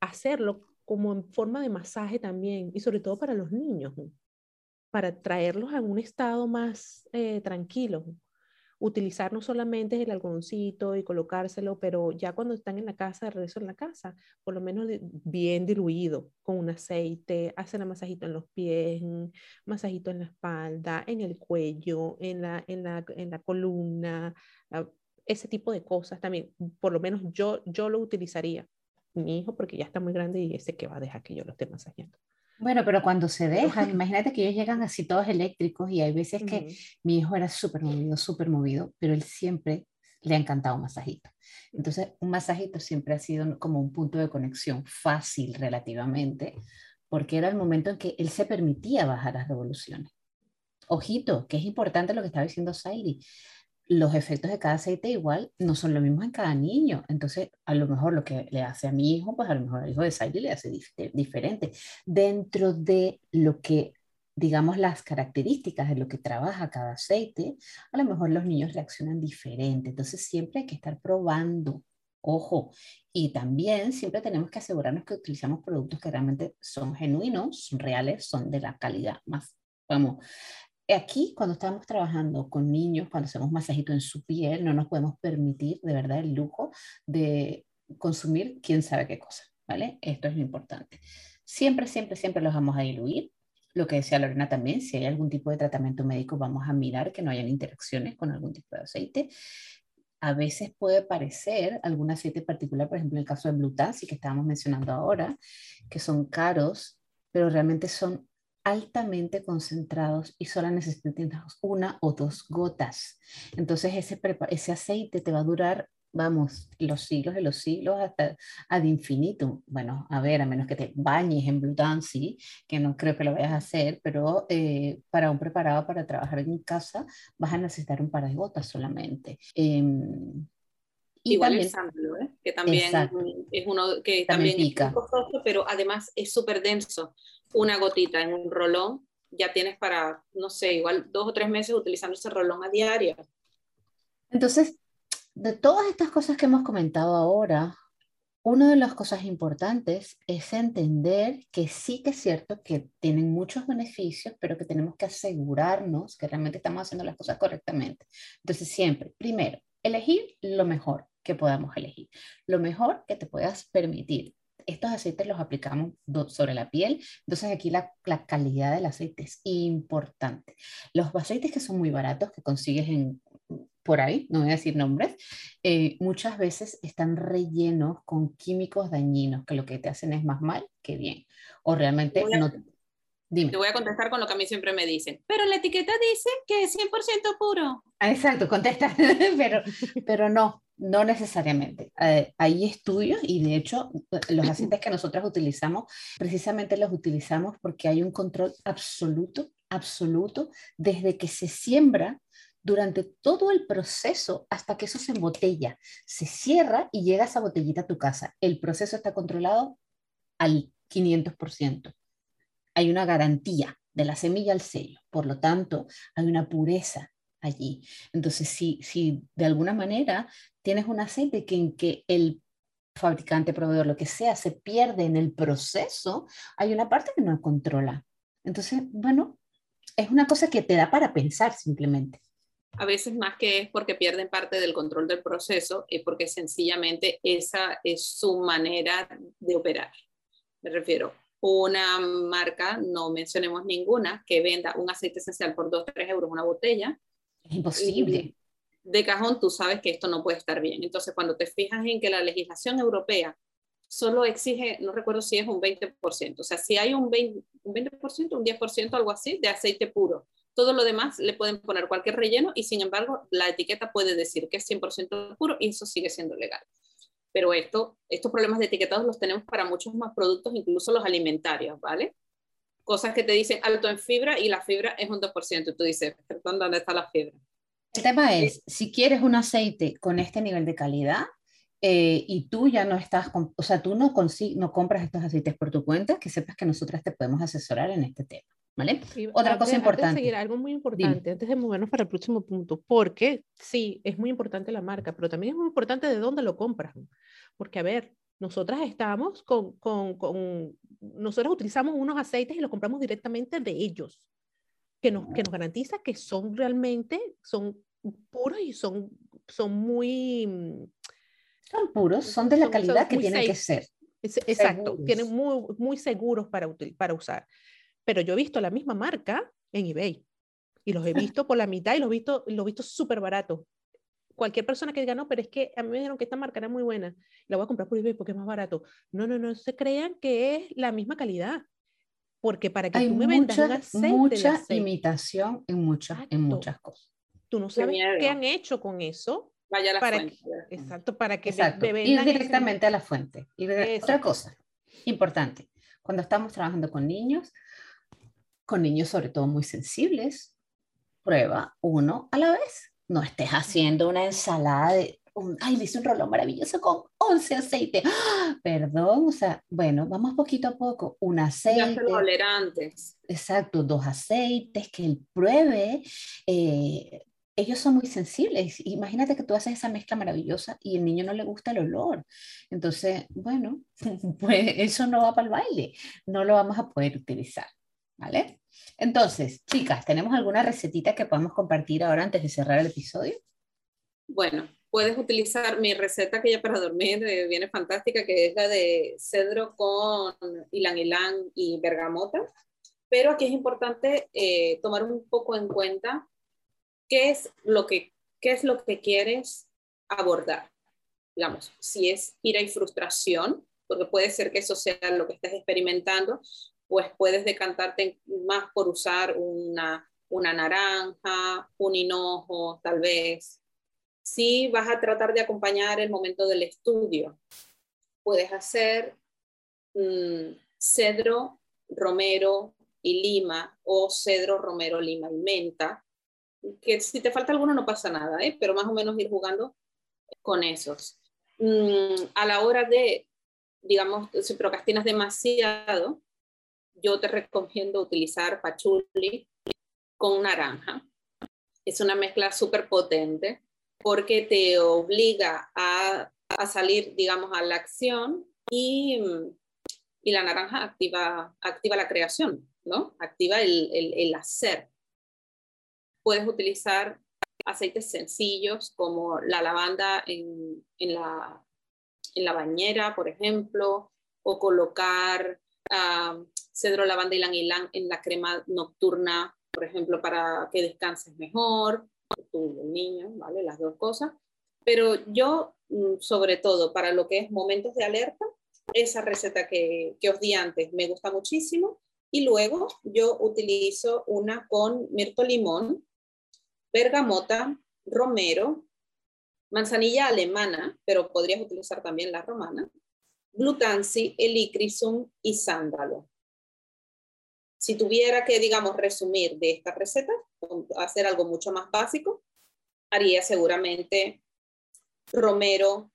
Hacerlo como en forma de masaje también, y sobre todo para los niños, para traerlos a un estado más eh, tranquilo. Utilizar no solamente el algodoncito y colocárselo, pero ya cuando están en la casa, de regreso en la casa, por lo menos bien diluido, con un aceite, hacen el masajito en los pies, masajito en la espalda, en el cuello, en la, en la, en la columna, ah, ese tipo de cosas también, por lo menos yo, yo lo utilizaría mi hijo porque ya está muy grande y ese que va a dejar que yo lo esté masajeando. Bueno, pero cuando se dejan, imagínate que ellos llegan así todos eléctricos y hay veces que mi hijo era súper movido, súper movido, pero él siempre le ha encantado un masajito. Entonces, un masajito siempre ha sido como un punto de conexión fácil relativamente, porque era el momento en que él se permitía bajar las revoluciones. Ojito, que es importante lo que estaba diciendo Sairi los efectos de cada aceite igual no son los mismos en cada niño. Entonces, a lo mejor lo que le hace a mi hijo, pues a lo mejor al hijo de Siley le hace diferente. Dentro de lo que, digamos, las características de lo que trabaja cada aceite, a lo mejor los niños reaccionan diferente. Entonces, siempre hay que estar probando. Ojo, y también siempre tenemos que asegurarnos que utilizamos productos que realmente son genuinos, son reales, son de la calidad más, vamos, aquí, cuando estamos trabajando con niños, cuando hacemos masajito en su piel, no nos podemos permitir de verdad el lujo de consumir quién sabe qué cosa, ¿vale? Esto es lo importante. Siempre, siempre, siempre los vamos a diluir. Lo que decía Lorena también, si hay algún tipo de tratamiento médico, vamos a mirar que no hayan interacciones con algún tipo de aceite. A veces puede parecer algún aceite particular, por ejemplo, en el caso de Blue que estábamos mencionando ahora, que son caros, pero realmente son altamente concentrados y solo necesitas una o dos gotas. Entonces ese, ese aceite te va a durar, vamos, los siglos de los siglos hasta ad infinitum. Bueno, a ver, a menos que te bañes en Blue Dancy, que no creo que lo vayas a hacer, pero eh, para un preparado para trabajar en casa vas a necesitar un par de gotas solamente. Em, Igual el sándalo, ¿eh? que también es uno que también, es costoso, pero además es súper denso. Una gotita en un rolón ya tienes para, no sé, igual dos o tres meses utilizando ese rolón a diario. Entonces, de todas estas cosas que hemos comentado ahora, una de las cosas importantes es entender que sí que es cierto que tienen muchos beneficios, pero que tenemos que asegurarnos que realmente estamos haciendo las cosas correctamente. Entonces, siempre, primero, elegir lo mejor que podamos elegir. Lo mejor que te puedas permitir. Estos aceites los aplicamos sobre la piel, entonces aquí la, calidad del aceite es importante. Los aceites que son muy baratos, que consigues en, por ahí, no voy a decir nombres, eh, muchas veces están rellenos con químicos dañinos, que lo que te hacen es más mal que bien. O realmente no... Dime. Te voy a contestar con lo que a mí siempre me dicen. Pero la etiqueta dice que es 100% puro. Exacto, contesta, pero, pero no, no necesariamente. Eh, hay estudios y de hecho los aceites que nosotros utilizamos, precisamente los utilizamos porque hay un control absoluto, absoluto, desde que se siembra durante todo el proceso hasta que eso se embotella, se cierra y llega esa botellita a tu casa. El proceso está controlado al 500%. Hay una garantía de la semilla al sello, por lo tanto, hay una pureza allí. Entonces, si, si de alguna manera tienes un aceite que en que el fabricante, proveedor, lo que sea, se pierde en el proceso, hay una parte que no controla. Entonces, bueno, es una cosa que te da para pensar simplemente. A veces más que es porque pierden parte del control del proceso, es porque sencillamente esa es su manera de operar. Me refiero, una marca, no mencionemos ninguna, que venda un aceite esencial por 2, 3 euros una botella, es imposible. De cajón tú sabes que esto no puede estar bien. Entonces, cuando te fijas en que la legislación europea solo exige, no recuerdo si es un 20%, o sea, si hay un 20%, un, 20%, un 10%, algo así, de aceite puro. Todo lo demás le pueden poner cualquier relleno y sin embargo la etiqueta puede decir que es 100% puro y eso sigue siendo legal. Pero esto, estos problemas de etiquetados los tenemos para muchos más productos, incluso los alimentarios, ¿vale? cosas que te dicen alto en fibra y la fibra es un 2%. Y tú dices, perdón, ¿dónde está la fibra? El tema es, si quieres un aceite con este nivel de calidad eh, y tú ya no estás, o sea, tú no, no compras estos aceites por tu cuenta, que sepas que nosotras te podemos asesorar en este tema. ¿Vale? Otra cosa importante. Antes de seguir, algo muy importante, antes de movernos para el próximo punto, porque sí, es muy importante la marca, pero también es muy importante de dónde lo compras. Porque, a ver, nosotras estamos con, con, con, nosotros utilizamos unos aceites y los compramos directamente de ellos, que nos, que nos garantiza que son realmente, son puros y son, son muy... Mm, son puros, son de la calidad que tienen que ser. exacto, tienen muy, muy seguros para, para usar. Pero yo he visto la misma marca en eBay y los he visto por la mitad y los he visto, los he visto súper baratos cualquier persona que diga, no, pero es que a mí me dijeron que esta marca era muy buena, la voy a comprar por eBay porque es más barato. No, no, no se crean que es la misma calidad. Porque para que tú me vendas un aceite mucha imitación en muchas, en muchas cosas. Tú no sabes qué han hecho con eso. Vaya a la para fuente. exacto, para que exacto. Ir directamente a la fuente. otra cosa importante, cuando estamos trabajando con niños, con niños sobre todo muy sensibles, prueba uno a la vez no estés haciendo una ensalada de, ay, le hice un rollo maravilloso con 11 aceites. ¡Ah! Perdón, o sea, bueno, vamos poquito a poco. Un aceite. tolerantes. Exacto, dos aceites, que él pruebe. Eh, ellos son muy sensibles. Imagínate que tú haces esa mezcla maravillosa y el niño no le gusta el olor. Entonces, bueno, pues eso no va para el baile. No lo vamos a poder utilizar. ¿Vale? Entonces, chicas, ¿tenemos alguna recetita que podamos compartir ahora antes de cerrar el episodio? Bueno, puedes utilizar mi receta que ya para dormir eh, viene fantástica, que es la de cedro con ylang ylang y bergamota. Pero aquí es importante eh, tomar un poco en cuenta qué es lo que, qué es lo que quieres abordar. Digamos, si es ira y frustración, porque puede ser que eso sea lo que estés experimentando, pues puedes decantarte más por usar una, una naranja, un hinojo, tal vez. Si vas a tratar de acompañar el momento del estudio, puedes hacer mm, cedro, romero y lima o cedro, romero, lima y menta. Que si te falta alguno no pasa nada, ¿eh? pero más o menos ir jugando con esos. Mm, a la hora de, digamos, si procrastinas demasiado, yo te recomiendo utilizar pachuli con naranja. Es una mezcla súper potente porque te obliga a, a, salir, digamos, a la acción y, y, la naranja activa, activa la creación, ¿no? Activa el, el, el hacer. Puedes utilizar aceites sencillos como la lavanda en, en, la, en la bañera, por ejemplo, o colocar uh, cedro, lavanda y ylang en la crema nocturna, por ejemplo, para que descanses mejor, tu niño, ¿vale? Las dos cosas. Pero yo, mm, sobre todo, para lo que es momentos de alerta, esa receta que, que os di antes me gusta muchísimo. Y luego yo utilizo una con mirto limón, bergamota, romero, manzanilla alemana, pero podrías utilizar también la romana, glutansi, helichrysum y sándalo. Si tuviera que, digamos, resumir de esta receta, hacer algo mucho más básico, haría seguramente romero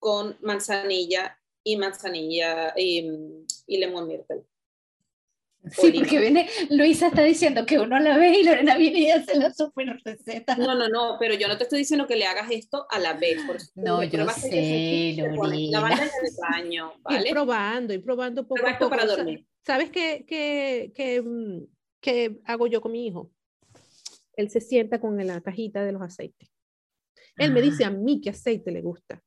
con manzanilla y manzanilla y, y lemon. Sí, porque viene, Luisa está diciendo que uno la ve y Lorena viene y hace la super receta. No, no, no, pero yo no te estoy diciendo que le hagas esto a la vez. no, yo sé, Lorena. La banda en el baño, ¿vale? Ir probando, ir probando poco a poco. para dormir. ¿Sabes qué, qué, qué, mm, qué hago yo con mi hijo? Él se sienta con la cajita de los aceites. Él me dice Ah. a mí qué aceite le gusta.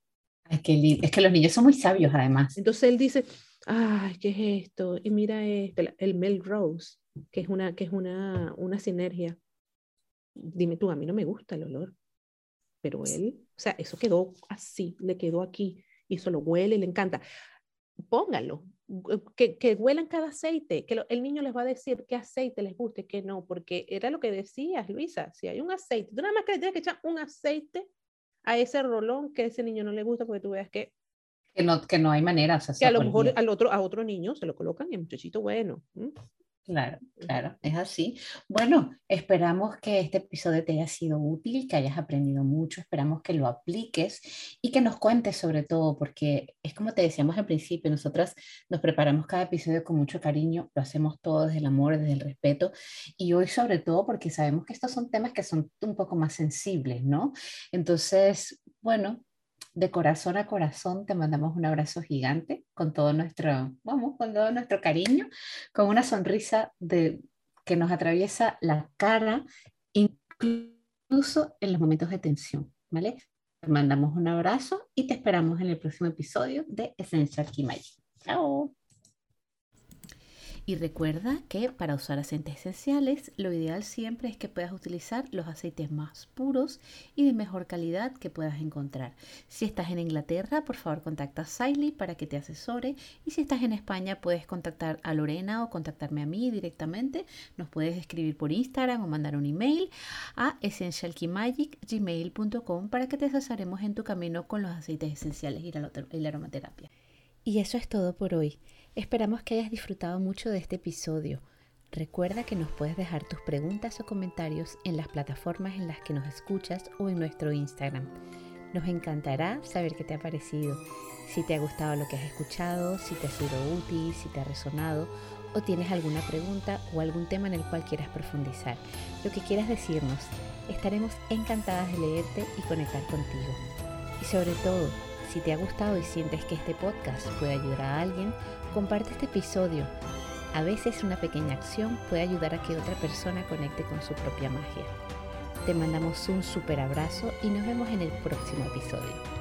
Ay, qué lindo. Es que los niños son muy sabios, además. Entonces él dice, ay, ¿qué es esto? Y mira este, el Melrose, que es una, que es una, una sinergia. Dime tú, a mí no me gusta el olor, pero él, o sea, eso quedó así, le quedó aquí, y eso lo huele, le encanta. Póngalo, que, que huelan cada aceite, que lo- el niño les va a decir qué aceite les guste, qué no, porque era lo que decías, Luisa, si hay un aceite, tú nada más que le tienes que echar un aceite a ese rolón que a ese niño no le gusta, porque tú veas que Que no, que no hay manera. O sea, que a lo mejor al otro, a otro niño se lo colocan y el muchachito bueno. ¿m? Claro, claro, es así. Bueno, esperamos que este episodio te haya sido útil, que hayas aprendido mucho, esperamos que lo apliques y que nos cuentes sobre todo, porque es como te decíamos al principio, nosotras nos preparamos cada episodio con mucho cariño, lo hacemos todo desde el amor, desde el respeto y hoy sobre todo porque sabemos que estos son temas que son un poco más sensibles, ¿no? Entonces, bueno, de corazón a corazón te mandamos un abrazo gigante con todo nuestro, vamos, con todo nuestro cariño, con una sonrisa de, que nos atraviesa la cara, incluso en los momentos de tensión, ¿vale? Te mandamos un abrazo y te esperamos en el próximo episodio de Essential Key Magic. Chao. Y recuerda que para usar aceites esenciales, lo ideal siempre es que puedas utilizar los aceites más puros y de mejor calidad que puedas encontrar. Si estás en Inglaterra, por favor contacta a Siley para que te asesore. Y si estás en España, puedes contactar a Lorena o contactarme a mí directamente. Nos puedes escribir por Instagram o mandar un email a essentialkeymagic.gmail.com para que te asesoremos en tu camino con los aceites esenciales y la, y la aromaterapia. Y eso es todo por hoy. Esperamos que hayas disfrutado mucho de este episodio. Recuerda que nos puedes dejar tus preguntas o comentarios en las plataformas en las que nos escuchas o en nuestro Instagram. Nos encantará saber qué te ha parecido, si te ha gustado lo que has escuchado, si te ha sido útil, si te ha resonado o tienes alguna pregunta o algún tema en el cual quieras profundizar. Lo que quieras decirnos, estaremos encantadas de leerte y conectar contigo. Y sobre todo, si te ha gustado y sientes que este podcast puede ayudar a alguien, comparte este episodio. A veces una pequeña acción puede ayudar a que otra persona conecte con su propia magia. Te mandamos un super abrazo y nos vemos en el próximo episodio.